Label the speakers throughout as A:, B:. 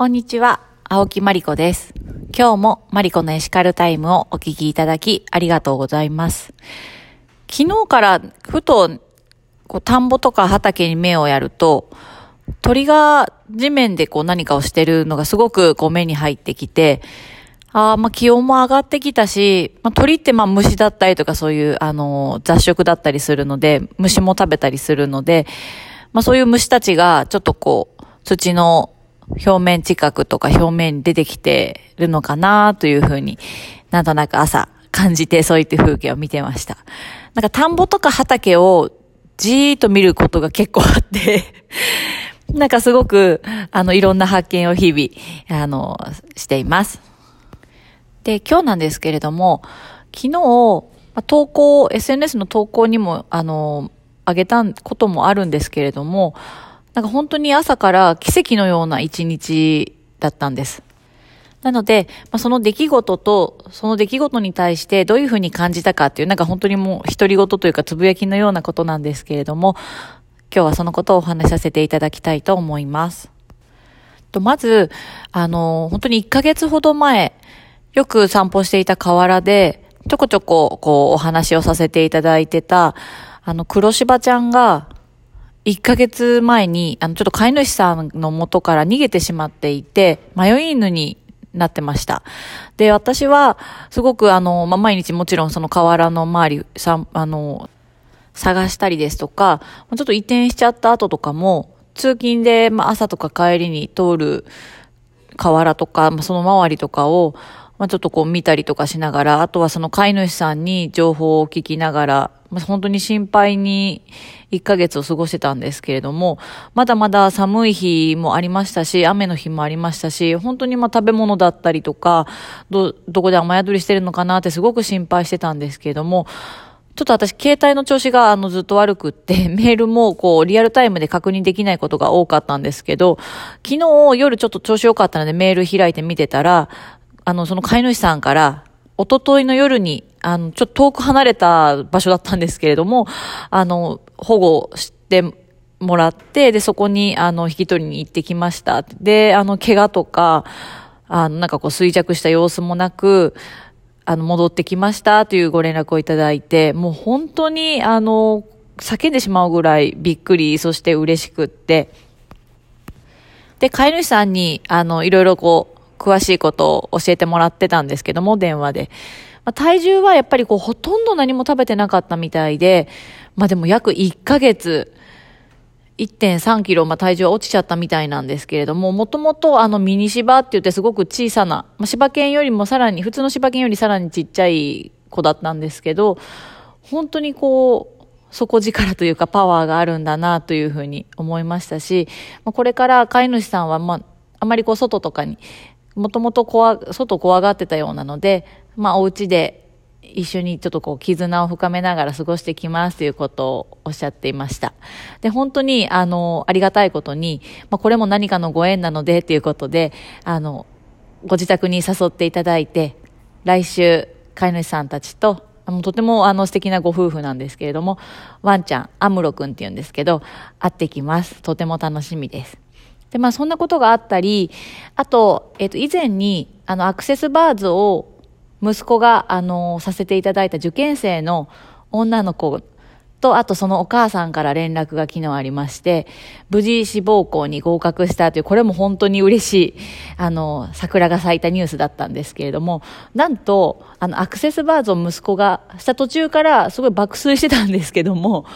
A: こんにちは、青木まりこです。今日もマリコのエシカルタイムをお聞きいただきありがとうございます。昨日からふとこう田んぼとか畑に目をやると、鳥が地面でこう何かをしてるのがすごくこう目に入ってきて、ああ、まあ気温も上がってきたし、まあ鳥ってまあ虫だったりとかそういうあの雑食だったりするので、虫も食べたりするので、まあそういう虫たちがちょっとこう土の表面近くとか表面に出てきてるのかなというふうになんとなく朝感じてそういった風景を見てました。なんか田んぼとか畑をじーっと見ることが結構あって なんかすごく、あの、いろんな発見を日々、あの、しています。で、今日なんですけれども、昨日、投稿、SNS の投稿にも、あの、あげたこともあるんですけれども、なんか本当に朝から奇跡のような一日だったんです。なので、まあ、その出来事と、その出来事に対してどういうふうに感じたかっていう、なんか本当にもう独り言というかつぶやきのようなことなんですけれども、今日はそのことをお話しさせていただきたいと思います。とまず、あの、本当に1ヶ月ほど前、よく散歩していた河原で、ちょこちょこ、こう、お話をさせていただいてた、あの、黒柴ちゃんが、1ヶ月前に、あの、ちょっと飼い主さんの元から逃げてしまっていて、迷い犬になってました。で、私は、すごくあの、まあ、毎日もちろんその河原の周り、さあの、探したりですとか、ちょっと移転しちゃった後とかも、通勤で、まあ、朝とか帰りに通る河原とか、まあ、その周りとかを、まあ、ちょっとこう見たりとかしながら、あとはその飼い主さんに情報を聞きながら、まあ、本当に心配に1ヶ月を過ごしてたんですけれども、まだまだ寒い日もありましたし、雨の日もありましたし、本当にまあ食べ物だったりとか、ど、どこで雨宿りしてるのかなってすごく心配してたんですけれども、ちょっと私、携帯の調子があのずっと悪くって、メールもこうリアルタイムで確認できないことが多かったんですけど、昨日夜ちょっと調子良かったのでメール開いて見てたら、あの、その飼い主さんから、一昨日の夜に、あの、ちょっと遠く離れた場所だったんですけれども、あの、保護してもらって、で、そこに、あの、引き取りに行ってきました。で、あの、怪我とか、あの、なんかこう衰弱した様子もなく、あの、戻ってきましたというご連絡をいただいて、もう本当に、あの、叫んでしまうぐらいびっくり、そして嬉しくって、で、飼い主さんに、あの、いろいろこう、詳しいことを教えてもらってたんですけども、電話で。まあ、体重はやっぱりこう、ほとんど何も食べてなかったみたいで、まあでも約1ヶ月、1.3キロ、まあ、体重は落ちちゃったみたいなんですけれども、もともとあのミニ芝って言ってすごく小さな、まあ、柴犬よりもさらに、普通の柴犬よりさらにちっちゃい子だったんですけど、本当にこう、底力というかパワーがあるんだなというふうに思いましたし、ま、これから飼い主さんは、まあ、あまりこう外とかに、もともと怖、外怖がってたようなので、まあお家で一緒にちょっとこう絆を深めながら過ごしてきますということをおっしゃっていました。で、本当にあの、ありがたいことに、まあこれも何かのご縁なのでということで、あの、ご自宅に誘っていただいて、来週飼い主さんたちと、とてもあの素敵なご夫婦なんですけれども、ワンちゃん、アムロくんって言うんですけど、会ってきます。とても楽しみです。で、まあそんなことがあったり、あと、えっ、と、以前に、あの、アクセスバーズを息子が、あの、させていただいた受験生の女の子と、あとそのお母さんから連絡が昨日ありまして、無事志望校に合格したという、これも本当に嬉しい、あの、桜が咲いたニュースだったんですけれども、なんと、あの、アクセスバーズを息子がした途中からすごい爆睡してたんですけども、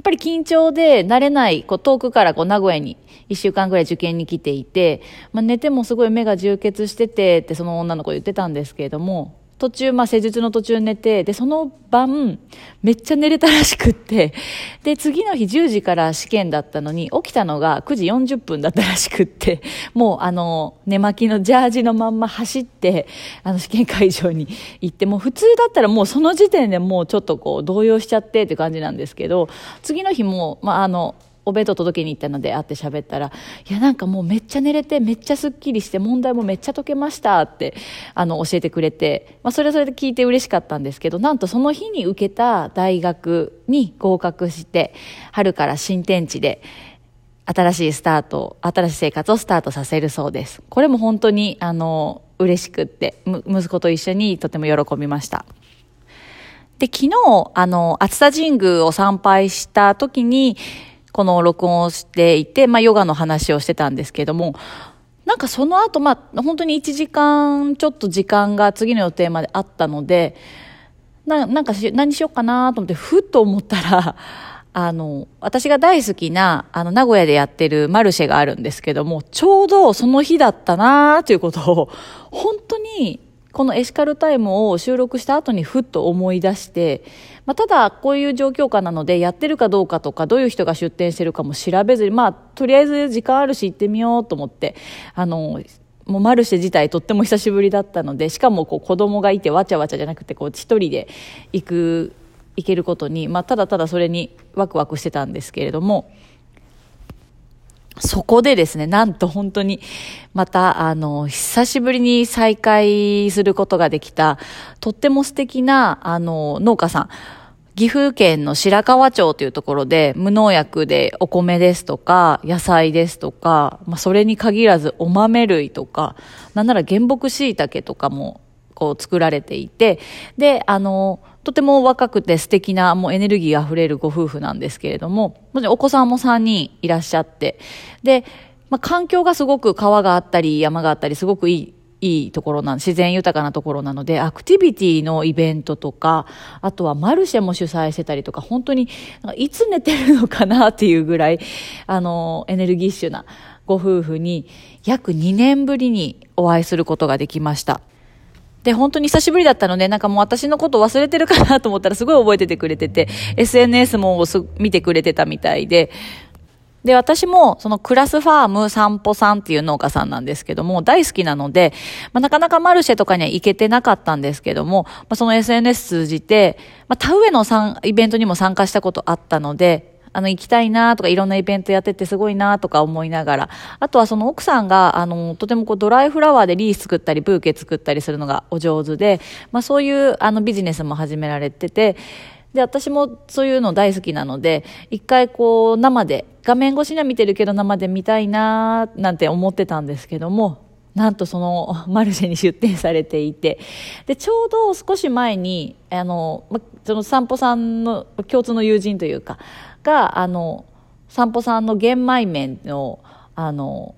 A: っぱり緊張で慣れない、こう遠くからこう名古屋に一週間ぐらい受験に来ていて、まあ、寝てもすごい目が充血しててってその女の子言ってたんですけれども、途中、まあ、施術の途中寝て、で、その晩、めっちゃ寝れたらしくって、で、次の日10時から試験だったのに、起きたのが9時40分だったらしくって、もう、あの、寝巻きのジャージのまんま走って、あの、試験会場に行って、もう普通だったらもうその時点でもうちょっとこう、動揺しちゃってって感じなんですけど、次の日も、まあ、あの、お弁当届けに行ったので会って喋ったら、いやなんかもうめっちゃ寝れてめっちゃスッキリして問題もめっちゃ解けましたってあの教えてくれて、まあそれはそれで聞いて嬉しかったんですけど、なんとその日に受けた大学に合格して、春から新天地で新しいスタート、新しい生活をスタートさせるそうです。これも本当に、あの、嬉しくって、息子と一緒にとても喜びました。で、昨日、あの、熱田神宮を参拝した時に、この録音をしていて、まあ、ヨガの話をしてたんですけども、なんかその後、まあ、本当に1時間ちょっと時間が次の予定まであったので、ななんかし何しようかなと思って、ふっと思ったら、あの、私が大好きな、あの、名古屋でやってるマルシェがあるんですけども、ちょうどその日だったなということを、本当に、このエシカルタイムを収録した後にふっと思い出して、まあ、ただこういう状況下なのでやってるかどうかとかどういう人が出店してるかも調べずにまあとりあえず時間あるし行ってみようと思ってあのもうマルシェ自体とっても久しぶりだったのでしかもこう子供がいてわちゃわちゃじゃなくてこう一人で行く行けることに、まあ、ただただそれにワクワクしてたんですけれども、そこでですね、なんと本当に、また、あの、久しぶりに再会することができた、とっても素敵な、あの、農家さん。岐阜県の白川町というところで、無農薬でお米ですとか、野菜ですとか、まあ、それに限らずお豆類とか、なんなら原木椎茸とかも、こう作られていて、で、あの、とても若くて素敵な、もうエネルギー溢れるご夫婦なんですけれども、お子さんも3人いらっしゃって、で、まあ、環境がすごく川があったり山があったりすごくいいいいところな自然豊かなところなので、アクティビティのイベントとか、あとはマルシェも主催してたりとか、本当に、いつ寝てるのかなっていうぐらい、あの、エネルギッシュなご夫婦に、約2年ぶりにお会いすることができました。で、本当に久しぶりだったので、なんかもう私のこと忘れてるかなと思ったらすごい覚えててくれてて、SNS も見てくれてたみたいで、で、私も、そのクラスファーム散歩さんっていう農家さんなんですけども、大好きなので、まあ、なかなかマルシェとかには行けてなかったんですけども、まあ、その SNS 通じて、まあ、田植えのイベントにも参加したことあったので、あの、行きたいなとか、いろんなイベントやっててすごいなとか思いながら、あとはその奥さんが、あの、とてもこう、ドライフラワーでリース作ったり、ブーケ作ったりするのがお上手で、まあそういう、あの、ビジネスも始められてて、で、私もそういうの大好きなので、一回こう、生で、画面越しには見てるけど生で見たいななんて思ってたんですけども、なんとその マルシェに出店されていて、で、ちょうど少し前に、あの、その散歩さんの共通の友人というか、が、あの、散歩さんの玄米麺の、あの、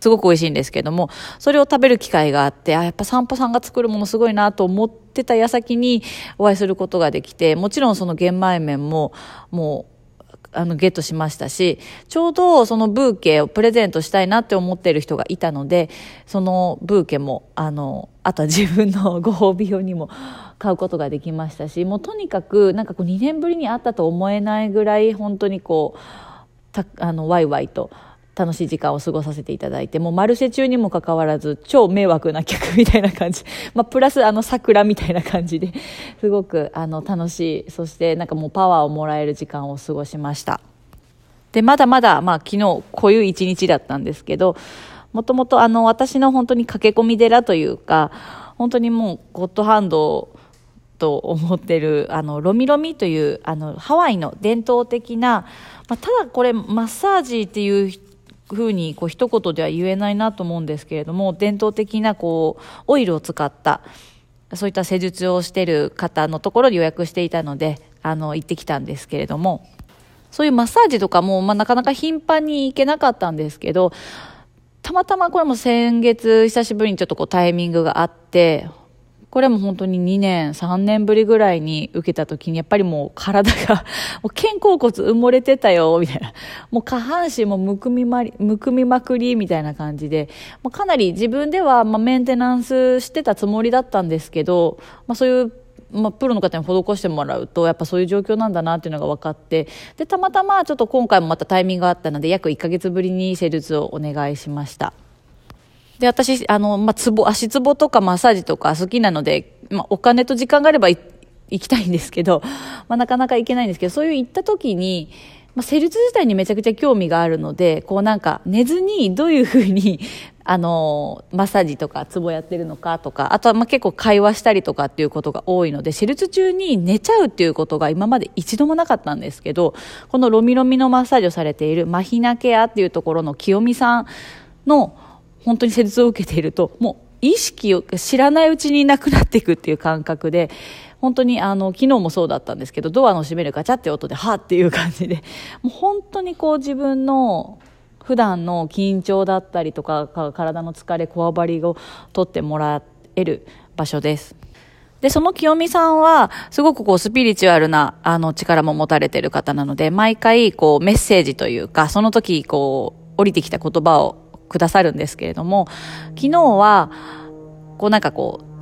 A: すごく美味しいんですけども、それを食べる機会があって、あ、やっぱ散歩さんが作るものすごいなと思ってた矢先にお会いすることができて、もちろんその玄米麺も、もう、あの、ゲットしましたし、ちょうどそのブーケをプレゼントしたいなって思ってる人がいたので、そのブーケも、あの、あとは自分のご褒美用にも買うことができましたし、もうとにかく、なんかこう2年ぶりに会ったと思えないぐらい、本当にこう、たあの、ワイワイと、楽しい時間を過ごさせていただいて、もうマルシェ中にもかかわらず、超迷惑な客みたいな感じ。まあ、プラスあの桜みたいな感じで、すごくあの楽しい、そしてなんかもうパワーをもらえる時間を過ごしました。で、まだまだ、まあ昨日、こういう一日だったんですけど、もともとあの私の本当に駆け込み寺というか、本当にもうゴッドハンドと思ってる、あの、ロミロミという、あの、ハワイの伝統的な、まあ、ただこれマッサージっていう人ふうにこう一言では言えないなと思うんですけれども伝統的なこうオイルを使ったそういった施術をしている方のところに予約していたのであの行ってきたんですけれどもそういうマッサージとかも、まあ、なかなか頻繁に行けなかったんですけどたまたまこれも先月久しぶりにちょっとこうタイミングがあってこれも本当に2年、3年ぶりぐらいに受けた時に、やっぱりもう体が、もう肩甲骨埋もれてたよ、みたいな。もう下半身もむくみまり、むくみまくり、みたいな感じで、まあ、かなり自分では、まあ、メンテナンスしてたつもりだったんですけど、まあ、そういうまあ、プロの方に施してもらうとやっぱそういう状況なんだなっていうのが分かってでたまたまちょっと今回もまたタイミングがあったので約1ヶ月ぶりに施術をお願いしました。で、私、あの、まあ、ツボ、足ツボとかマッサージとか好きなので、まあ、お金と時間があれば行きたいんですけど、まあ、なかなか行けないんですけど、そういう行った時に、まあ、施術自体にめちゃくちゃ興味があるので、こうなんか寝ずにどういうふうに、あの、マッサージとかツボやってるのかとか、あとはまあ結構会話したりとかっていうことが多いので、施術中に寝ちゃうっていうことが今まで一度もなかったんですけど、このロミロミのマッサージをされているマヒナケアっていうところの清美さんの本当に施術を受けていると、もう意識を知らないうちになくなっていくっていう感覚で、本当にあの、昨日もそうだったんですけど、ドアの閉めるガチャって音で、はっていう感じで、もう本当にこう自分の普段の緊張だったりとか、体の疲れ、こわばりを取ってもらえる場所です。で、その清美さんは、すごくこう、スピリチュアルな、あの、力も持たれてる方なので、毎回、こう、メッセージというか、その時、こう、降りてきた言葉をくださるんですけれども、昨日は、こうなんかこう、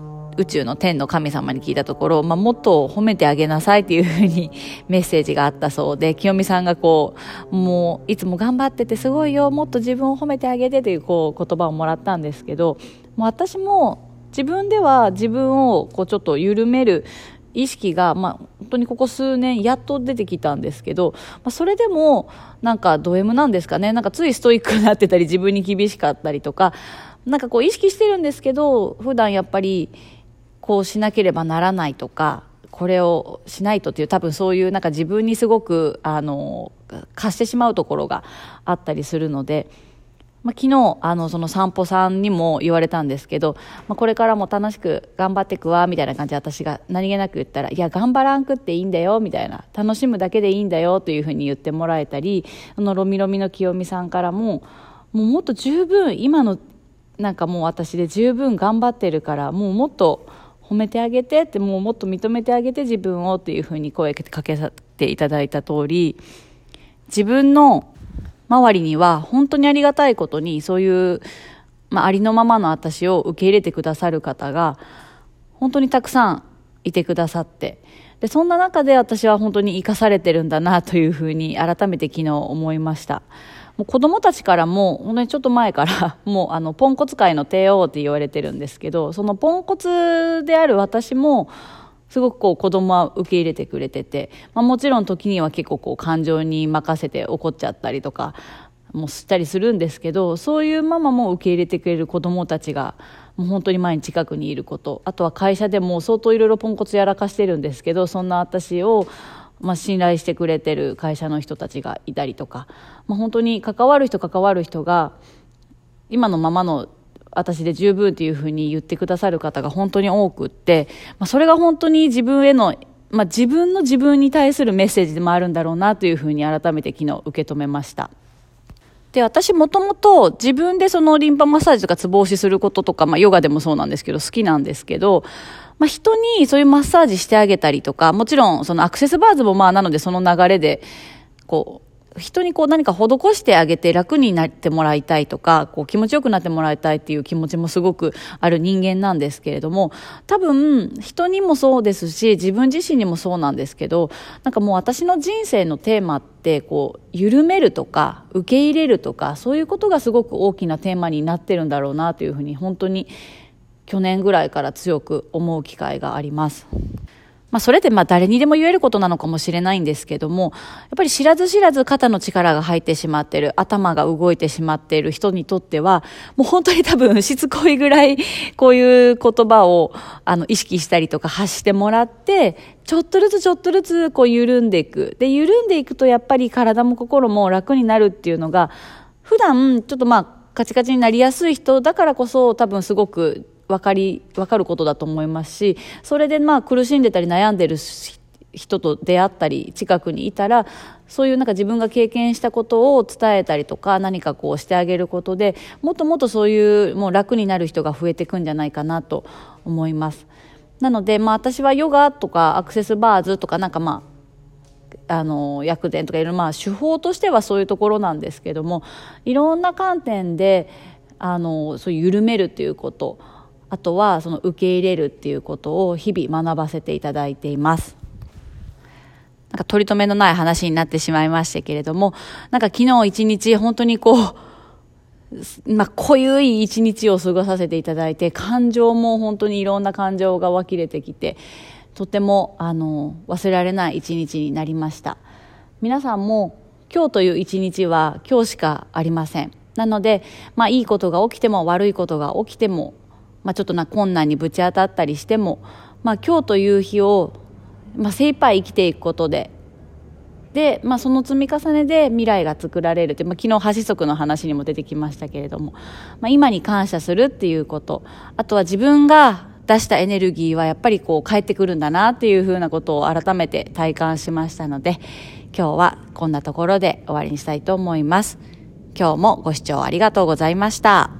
A: 宇宙の天の神様に聞いたところ、まあ、もっと褒めてあげなさいっていうふうに メッセージがあったそうで、清美さんがこう、もういつも頑張っててすごいよ、もっと自分を褒めてあげてというこう言葉をもらったんですけど、もう私も自分では自分をこうちょっと緩める意識が、まあ、本当にここ数年やっと出てきたんですけど、まあ、それでもなんかド M なんですかね？なんかついストイックになってたり自分に厳しかったりとかなんかこう意識してるんですけど普段やっぱりこうしなければならないとかこれをしないとっていう多分そういうなんか自分にすごくあの貸してしまうところがあったりするので、まあ、昨日あのその散歩さんにも言われたんですけど、まあ、これからも楽しく頑張っていくわみたいな感じで私が何気なく言ったらいや頑張らんくっていいんだよみたいな。楽しむだけでいいんだよというふうに言ってもらえたりあのロミロミの清美さんからももうもっと十分今のなんかもう私で十分頑張ってるからもうもっと褒めてあげてってもうもっと認めてあげて自分をっていうふうに声かけさせていただいた通り自分の周りには本当にありがたいことにそういう、まあ、ありのままの私を受け入れてくださる方が本当にたくさんいてくださってでそんな中で私は本当に生かされてるんだなというふうに改めて昨日思いました。もう子供たちからも、本当にちょっと前から、もうあの、ポンコツ界の帝王って言われてるんですけど、そのポンコツである私も、すごくこう子供は受け入れてくれてて、まあ、もちろん時には結構こう感情に任せて怒っちゃったりとかもしたりするんですけどそういうママも受け入れてくれる子供たちがもう本当に前に近くにいることあとは会社でも相当いろいろポンコツやらかしてるんですけどそんな私をまあ、信頼してくれてる会社の人たちがいたりとか、まあ、本当に関わる人関わる人が今のままの私で十分っていうふうに言ってくださる方が本当に多くって、まあ、それが本当に自分への、まあ、自分の自分に対するメッセージでもあるんだろうなというふうに改めて昨日受け止めました。で、私もともと自分でそのリンパマッサージとかツボ押しすることとか、まあヨガでもそうなんですけど好きなんですけど、まあ、人にそういうマッサージしてあげたりとか、もちろんそのアクセスバーズもまあなのでその流れで、こう、人にこう何か施してあげて楽になってもらいたいとか、こう気持ちよくなってもらいたいっていう気持ちもすごくある人間なんですけれども、多分人にもそうですし、自分自身にもそうなんですけど、なんかもう私の人生のテーマって、こう、緩めるとか、受け入れるとか、そういうことがすごく大きなテーマになってるんだろうなというふうに本当に去年ぐらいから強く思う機会があります。まあ、それでまあ誰にでも言えることなのかもしれないんですけども、やっぱり知らず知らず肩の力が入ってしまっている、頭が動いてしまっている人にとっては、もう本当に多分しつこいぐらい、こういう言葉をあの意識したりとか発してもらって、ちょっとずつちょっとずつこう緩んでいく。で、緩んでいくとやっぱり体も心も楽になるっていうのが、普段ちょっとまあカチカチになりやすい人だからこそ多分すごく分かり分かることだと思いますしそれでまあ苦しんでたり悩んでる人と出会ったり近くにいたらそういうなんか自分が経験したことを伝えたりとか何かこうしてあげることでもっともっとそういうもう楽になる人が増えていくんじゃないかなと思います。なので、まあ、私はヨガとかアクセスバーズとかなんかまああの薬膳とかいろいろまあ手法としてはそういうところなんですけどもいろんな観点であのそう緩めるっていうことあとはその受け入れるっていうことを日々学ばせていただいています。なんか取り留めのない話になってしまいましたけれども、なんか昨日一日本当にこう、まあ、濃ゆい一日を過ごさせていただいて、感情も本当にいろんな感情が湧き出てきて、とても、あの、忘れられない一日になりました。皆さんも、今日という一日は今日しかありません。なので、まあいいことが起きても悪いことが起きても、まあちょっとな困難にぶち当たったりしても、まあ今日という日を、まあ精一杯生きていくことで、で、まあ、その積み重ねで未来が作られるって、まあ、昨日、箸足の話にも出てきましたけれども、まあ、今に感謝するっていうこと、あとは自分が出したエネルギーはやっぱりこう返ってくるんだなっていうふうなことを改めて体感しましたので、今日はこんなところで終わりにしたいと思います。今日もご視聴ありがとうございました。